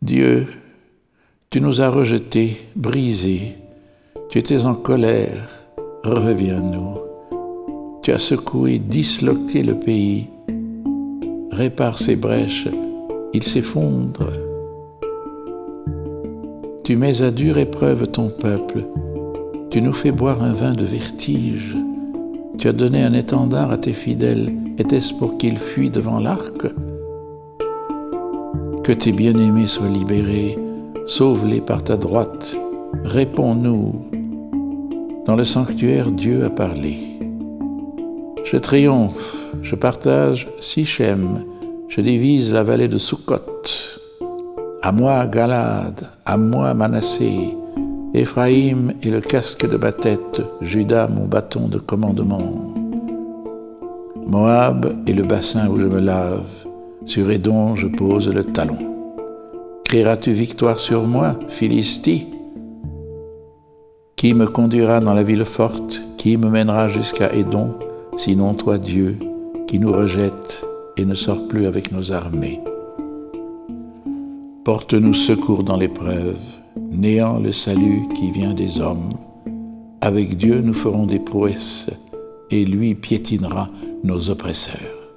Dieu, tu nous as rejetés, brisés, tu étais en colère, reviens-nous. Tu as secoué, disloqué le pays, répare ses brèches, il s'effondre. Tu mets à dure épreuve ton peuple, tu nous fais boire un vin de vertige, tu as donné un étendard à tes fidèles, était-ce pour qu'ils fuient devant l'arc? Que tes bien-aimés soient libérés, sauve-les par ta droite, réponds-nous. Dans le sanctuaire, Dieu a parlé. Je triomphe, je partage Sichem, je divise la vallée de Sukkot. À moi Galad, à moi Manassé, Éphraïm est le casque de ma tête, Judas mon bâton de commandement. Moab est le bassin où je me lave, sur Édon je pose le talon. Crieras-tu victoire sur moi, Philistie? Qui me conduira dans la ville forte? Qui me mènera jusqu'à Édon? Sinon toi, Dieu, qui nous rejette et ne sort plus avec nos armées. Porte-nous secours dans l'épreuve, néant le salut qui vient des hommes. Avec Dieu nous ferons des prouesses, et lui piétinera nos oppresseurs.